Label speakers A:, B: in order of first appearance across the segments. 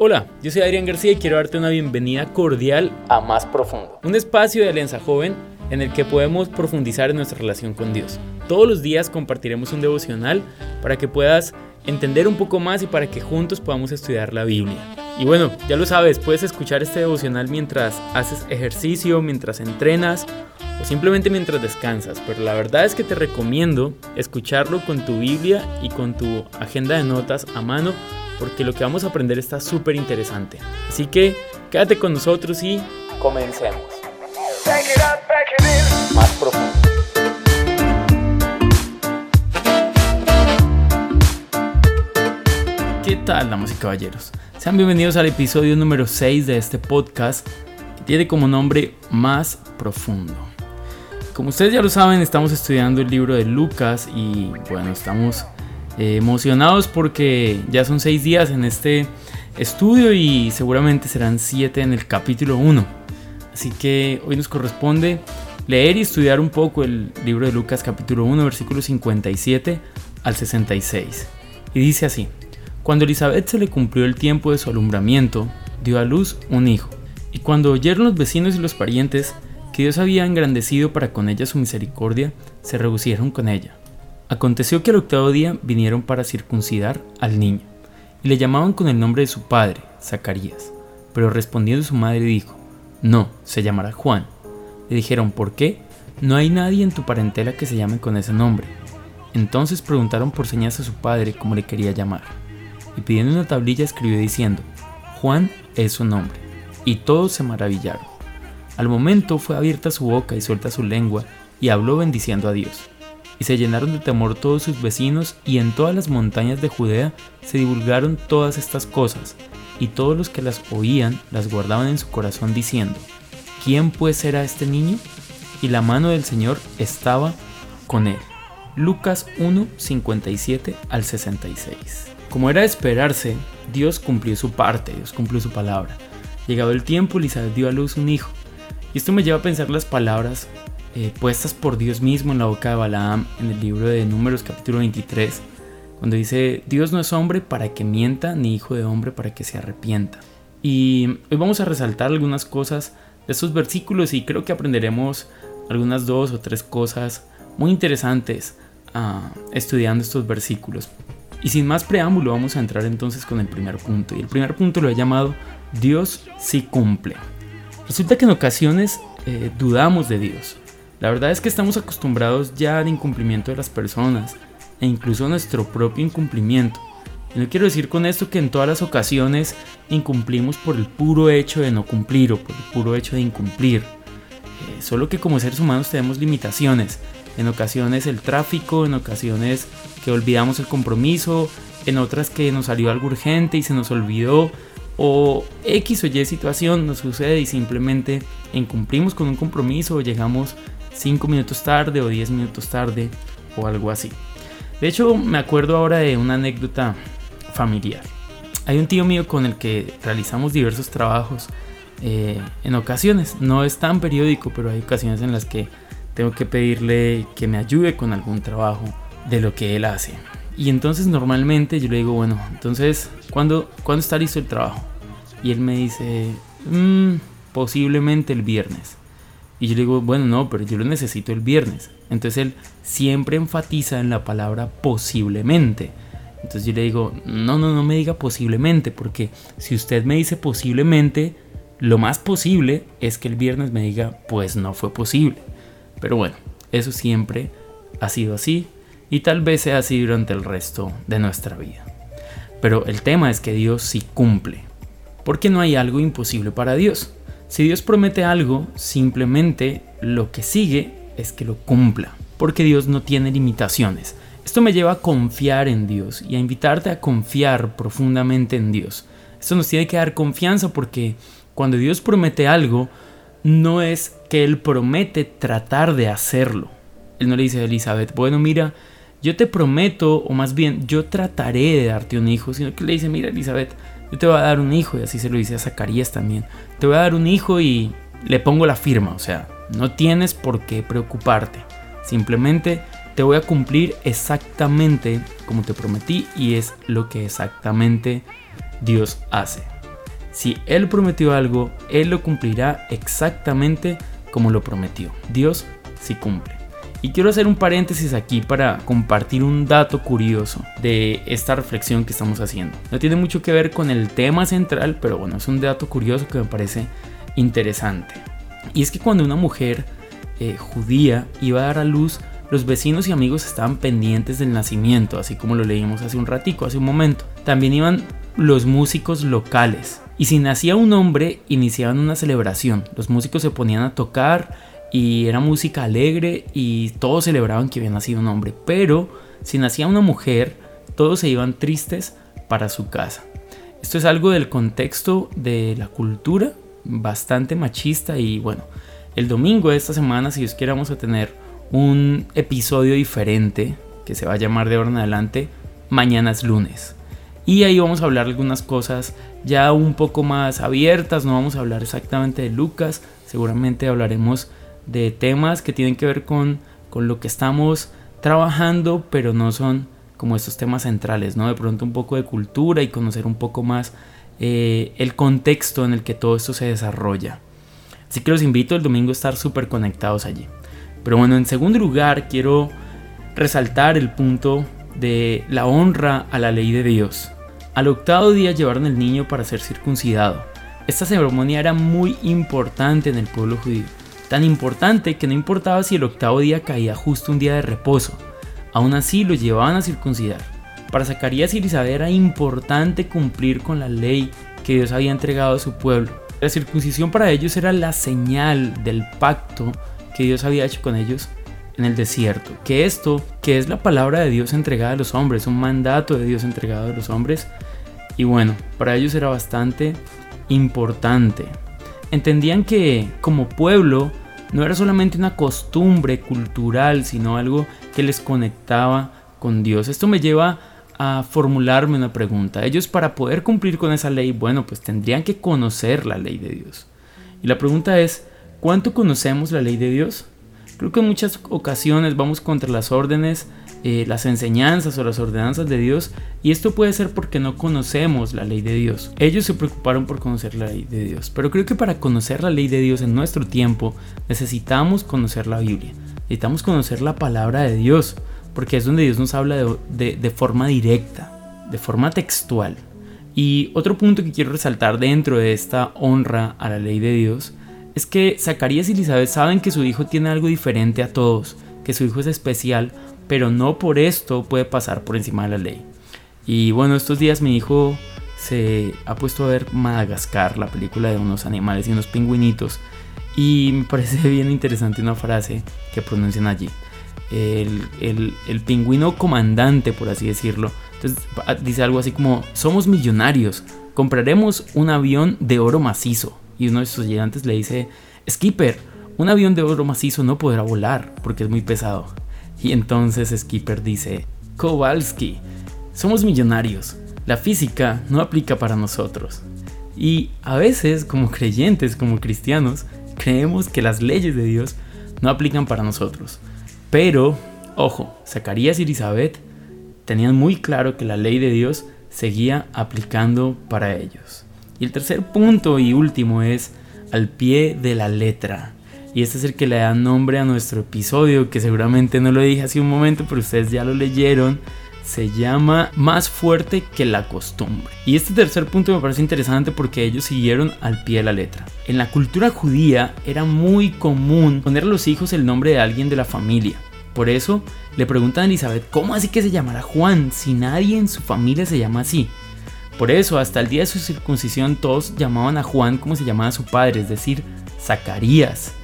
A: Hola, yo soy Adrián García y quiero darte una bienvenida cordial a Más Profundo, un espacio de Alianza Joven en el que podemos profundizar en nuestra relación con Dios. Todos los días compartiremos un devocional para que puedas entender un poco más y para que juntos podamos estudiar la Biblia. Y bueno, ya lo sabes, puedes escuchar este devocional mientras haces ejercicio, mientras entrenas o simplemente mientras descansas, pero la verdad es que te recomiendo escucharlo con tu Biblia y con tu agenda de notas a mano porque lo que vamos a aprender está súper interesante. Así que quédate con nosotros y comencemos. Más profundo. ¿Qué tal, damas y caballeros? Sean bienvenidos al episodio número 6 de este podcast que tiene como nombre Más Profundo. Como ustedes ya lo saben, estamos estudiando el libro de Lucas y bueno, estamos eh, emocionados porque ya son seis días en este estudio y seguramente serán siete en el capítulo 1. Así que hoy nos corresponde leer y estudiar un poco el libro de Lucas capítulo 1 versículos 57 al 66. Y dice así, cuando Elizabeth se le cumplió el tiempo de su alumbramiento, dio a luz un hijo. Y cuando oyeron los vecinos y los parientes que Dios había engrandecido para con ella su misericordia, se regocieron con ella. Aconteció que al octavo día vinieron para circuncidar al niño, y le llamaban con el nombre de su padre, Zacarías. Pero respondiendo su madre dijo, No, se llamará Juan. Le dijeron, ¿por qué? No hay nadie en tu parentela que se llame con ese nombre. Entonces preguntaron por señas a su padre cómo le quería llamar. Y pidiendo una tablilla escribió diciendo, Juan es su nombre. Y todos se maravillaron. Al momento fue abierta su boca y suelta su lengua, y habló bendiciendo a Dios y se llenaron de temor todos sus vecinos, y en todas las montañas de Judea se divulgaron todas estas cosas, y todos los que las oían las guardaban en su corazón diciendo, ¿quién pues era este niño? Y la mano del Señor estaba con él. Lucas 1, 57 al 66. Como era de esperarse, Dios cumplió su parte, Dios cumplió su palabra. Llegado el tiempo, Elizabeth dio a luz un hijo. Y esto me lleva a pensar las palabras eh, puestas por Dios mismo en la boca de Balaam en el libro de Números capítulo 23, cuando dice, Dios no es hombre para que mienta, ni hijo de hombre para que se arrepienta. Y hoy vamos a resaltar algunas cosas de estos versículos y creo que aprenderemos algunas dos o tres cosas muy interesantes ah, estudiando estos versículos. Y sin más preámbulo vamos a entrar entonces con el primer punto. Y el primer punto lo he llamado Dios sí cumple. Resulta que en ocasiones eh, dudamos de Dios. La verdad es que estamos acostumbrados ya al incumplimiento de las personas e incluso a nuestro propio incumplimiento. Y no quiero decir con esto que en todas las ocasiones incumplimos por el puro hecho de no cumplir o por el puro hecho de incumplir. Eh, solo que como seres humanos tenemos limitaciones. En ocasiones el tráfico, en ocasiones que olvidamos el compromiso, en otras que nos salió algo urgente y se nos olvidó, o X o Y situación nos sucede y simplemente incumplimos con un compromiso o llegamos 5 minutos tarde o 10 minutos tarde o algo así. De hecho, me acuerdo ahora de una anécdota familiar. Hay un tío mío con el que realizamos diversos trabajos eh, en ocasiones. No es tan periódico, pero hay ocasiones en las que tengo que pedirle que me ayude con algún trabajo de lo que él hace. Y entonces normalmente yo le digo, bueno, entonces, ¿cuándo, ¿cuándo está listo el trabajo? Y él me dice, mmm, posiblemente el viernes. Y yo le digo, bueno, no, pero yo lo necesito el viernes. Entonces él siempre enfatiza en la palabra posiblemente. Entonces yo le digo, no, no, no me diga posiblemente, porque si usted me dice posiblemente, lo más posible es que el viernes me diga, pues no fue posible. Pero bueno, eso siempre ha sido así y tal vez sea así durante el resto de nuestra vida. Pero el tema es que Dios sí cumple, porque no hay algo imposible para Dios. Si Dios promete algo, simplemente lo que sigue es que lo cumpla, porque Dios no tiene limitaciones. Esto me lleva a confiar en Dios y a invitarte a confiar profundamente en Dios. Esto nos tiene que dar confianza porque cuando Dios promete algo, no es que Él promete tratar de hacerlo. Él no le dice a Elizabeth, bueno, mira, yo te prometo, o más bien, yo trataré de darte un hijo, sino que le dice, mira, Elizabeth, yo te voy a dar un hijo, y así se lo dice a Zacarías también, te voy a dar un hijo y le pongo la firma, o sea, no tienes por qué preocuparte, simplemente te voy a cumplir exactamente como te prometí y es lo que exactamente Dios hace. si Él prometió algo, Él lo cumplirá exactamente como lo prometió. Dios sí cumple. Y quiero hacer un paréntesis aquí para compartir un dato curioso de esta reflexión que estamos haciendo. No tiene mucho que ver con el tema central, pero bueno, es un dato curioso que me parece interesante. Y es que cuando una mujer eh, judía iba a dar a luz, los vecinos y amigos estaban pendientes del nacimiento, así como lo leímos hace un ratico, hace un momento. También iban los músicos locales. Y si nacía un hombre, iniciaban una celebración. Los músicos se ponían a tocar y era música alegre y todos celebraban que había nacido un hombre. Pero si nacía una mujer, todos se iban tristes para su casa. Esto es algo del contexto de la cultura, bastante machista y bueno, el domingo de esta semana, si Dios quiere, vamos a tener un episodio diferente que se va a llamar de ahora en adelante Mañana es lunes. Y ahí vamos a hablar algunas cosas ya un poco más abiertas, no vamos a hablar exactamente de Lucas, seguramente hablaremos de temas que tienen que ver con, con lo que estamos trabajando, pero no son como estos temas centrales, ¿no? De pronto un poco de cultura y conocer un poco más eh, el contexto en el que todo esto se desarrolla. Así que los invito el domingo a estar súper conectados allí. Pero bueno, en segundo lugar quiero resaltar el punto de la honra a la ley de Dios. Al octavo día llevaron el niño para ser circuncidado. Esta ceremonia era muy importante en el pueblo judío. Tan importante que no importaba si el octavo día caía justo un día de reposo. Aún así lo llevaban a circuncidar. Para Zacarías y Elizabeth era importante cumplir con la ley que Dios había entregado a su pueblo. La circuncisión para ellos era la señal del pacto que Dios había hecho con ellos en el desierto. Que esto, que es la palabra de Dios entregada a los hombres, un mandato de Dios entregado a los hombres. Y bueno, para ellos era bastante importante. Entendían que como pueblo no era solamente una costumbre cultural, sino algo que les conectaba con Dios. Esto me lleva a formularme una pregunta. Ellos para poder cumplir con esa ley, bueno, pues tendrían que conocer la ley de Dios. Y la pregunta es, ¿Cuánto conocemos la ley de Dios? Creo que en muchas ocasiones vamos contra las órdenes, eh, las enseñanzas o las ordenanzas de Dios y esto puede ser porque no conocemos la ley de Dios. Ellos se preocuparon por conocer la ley de Dios, pero creo que para conocer la ley de Dios en nuestro tiempo necesitamos conocer la Biblia, necesitamos conocer la palabra de Dios, porque es donde Dios nos habla de forma directa, de forma textual. Y otro punto que quiero resaltar dentro de esta honra a la ley de Dios es que Zacarías y Elizabeth saben que su hijo tiene algo diferente a todos, que su hijo es especial, pero no por esto puede pasar por encima de la ley. Y bueno, estos días mi hijo se ha puesto a ver Madagascar, la película de unos animales y unos pingüinitos, y me parece bien interesante una frase que pronuncian allí. El, el pingüino comandante, por así decirlo, entonces dice algo así como, somos millonarios, compraremos un avión de oro macizo y uno de sus ayudantes le dice, Skipper, un avión de oro macizo no podrá volar porque es muy pesado. Y entonces Skipper dice, Kowalski, somos millonarios, la física no aplica para nosotros. Y a veces, como creyentes, como cristianos, creemos que las leyes de Dios no aplican para nosotros. Pero, ojo, Zacarías y Elizabeth tenían muy claro que la ley de Dios seguía aplicando para ellos. Y el tercer punto y último es al pie de la letra. Y este es el que le da nombre a nuestro episodio, que seguramente no lo dije hace un momento, pero ustedes ya lo leyeron. Se llama Más fuerte que la costumbre. Y este tercer punto me parece interesante porque ellos siguieron al pie de la letra. En la cultura judía era muy común poner a los hijos el nombre de alguien de la familia. Por eso le preguntan a Elizabeth, ¿cómo así que se llamará Juan si nadie en su familia se llama así? Por eso, hasta el día de su circuncisión, todos llamaban a Juan como se llamaba su padre, es decir, Zacarías.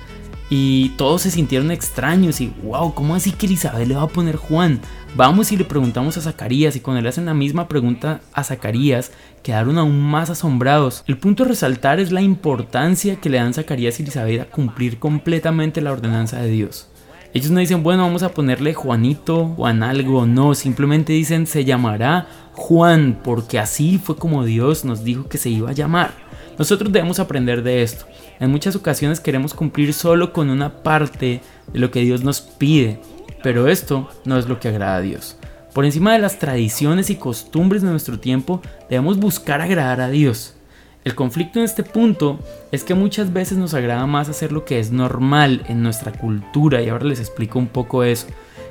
A: Y todos se sintieron extraños y, wow, ¿cómo así que Elizabeth le va a poner Juan? Vamos y le preguntamos a Zacarías y cuando le hacen la misma pregunta a Zacarías, quedaron aún más asombrados. El punto a resaltar es la importancia que le dan Zacarías y Elizabeth a cumplir completamente la ordenanza de Dios. Ellos no dicen, bueno, vamos a ponerle Juanito, Juan algo, no, simplemente dicen, se llamará Juan, porque así fue como Dios nos dijo que se iba a llamar. Nosotros debemos aprender de esto. En muchas ocasiones queremos cumplir solo con una parte de lo que Dios nos pide, pero esto no es lo que agrada a Dios. Por encima de las tradiciones y costumbres de nuestro tiempo, debemos buscar agradar a Dios. El conflicto en este punto es que muchas veces nos agrada más hacer lo que es normal en nuestra cultura, y ahora les explico un poco eso,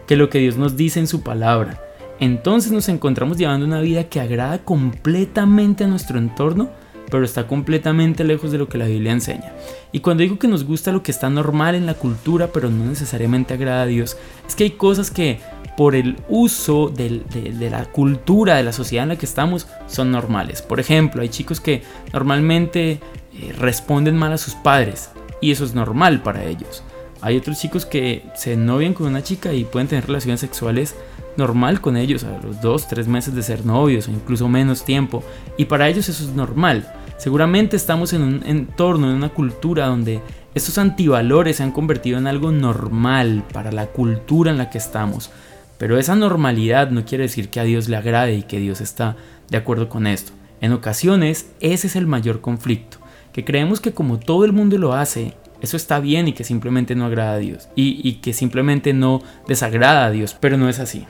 A: que lo que Dios nos dice en su palabra. Entonces nos encontramos llevando una vida que agrada completamente a nuestro entorno, pero está completamente lejos de lo que la Biblia enseña. Y cuando digo que nos gusta lo que está normal en la cultura, pero no necesariamente agrada a Dios, es que hay cosas que por el uso de, la cultura, de la sociedad en la que estamos, son normales. Por ejemplo, hay chicos que normalmente eh, responden mal a sus padres y eso es normal para ellos. Hay otros chicos que se novian con una chica y pueden tener relaciones sexuales normal con ellos a los dos, tres meses de ser novios o incluso menos tiempo. Y para ellos eso es normal. Seguramente estamos en un entorno, en una cultura donde estos antivalores se han convertido en algo normal para la cultura en la que estamos. Pero esa normalidad no quiere decir que a Dios le agrade y que Dios está de acuerdo con esto. En ocasiones ese es el mayor conflicto, que creemos que como todo el mundo lo hace, eso está bien y que simplemente no agrada a Dios y, y que simplemente no desagrada a Dios, pero no es así.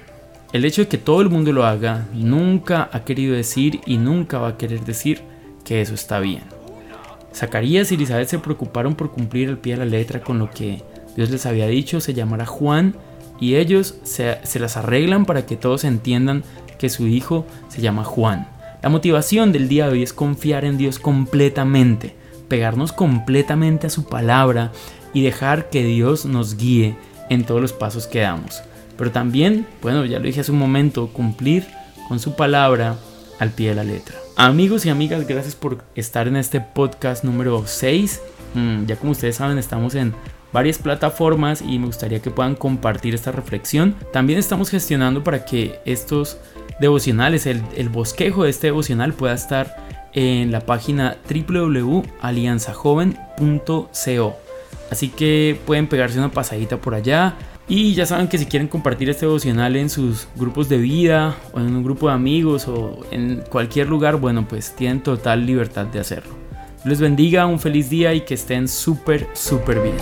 A: El hecho de que todo el mundo lo haga nunca ha querido decir y nunca va a querer decir que eso está bien. Zacarías y Elizabeth se preocuparon por cumplir al pie de la letra con lo que Dios les había dicho, se llamará Juan y ellos se, las arreglan para que todos entiendan que su hijo se llama Juan. La motivación del día de hoy es confiar en Dios completamente, pegarnos completamente a su palabra y dejar que Dios nos guíe en todos los pasos que damos. Pero también, bueno, ya lo dije hace un momento, cumplir con su palabra al pie de la letra. Amigos y amigas, gracias por estar en este podcast número 6. Mm, ya como ustedes saben, estamos en varias plataformas y me gustaría que puedan compartir esta reflexión. También estamos gestionando para que estos devocionales, el, bosquejo de este devocional pueda estar en la página www.alianzajoven.co. Así que pueden pegarse una pasadita por allá. Y ya saben que si quieren compartir este devocional en sus grupos de vida o en un grupo de amigos o en cualquier lugar, bueno, pues tienen total libertad de hacerlo. Les bendiga, un feliz día y que estén súper, súper bien.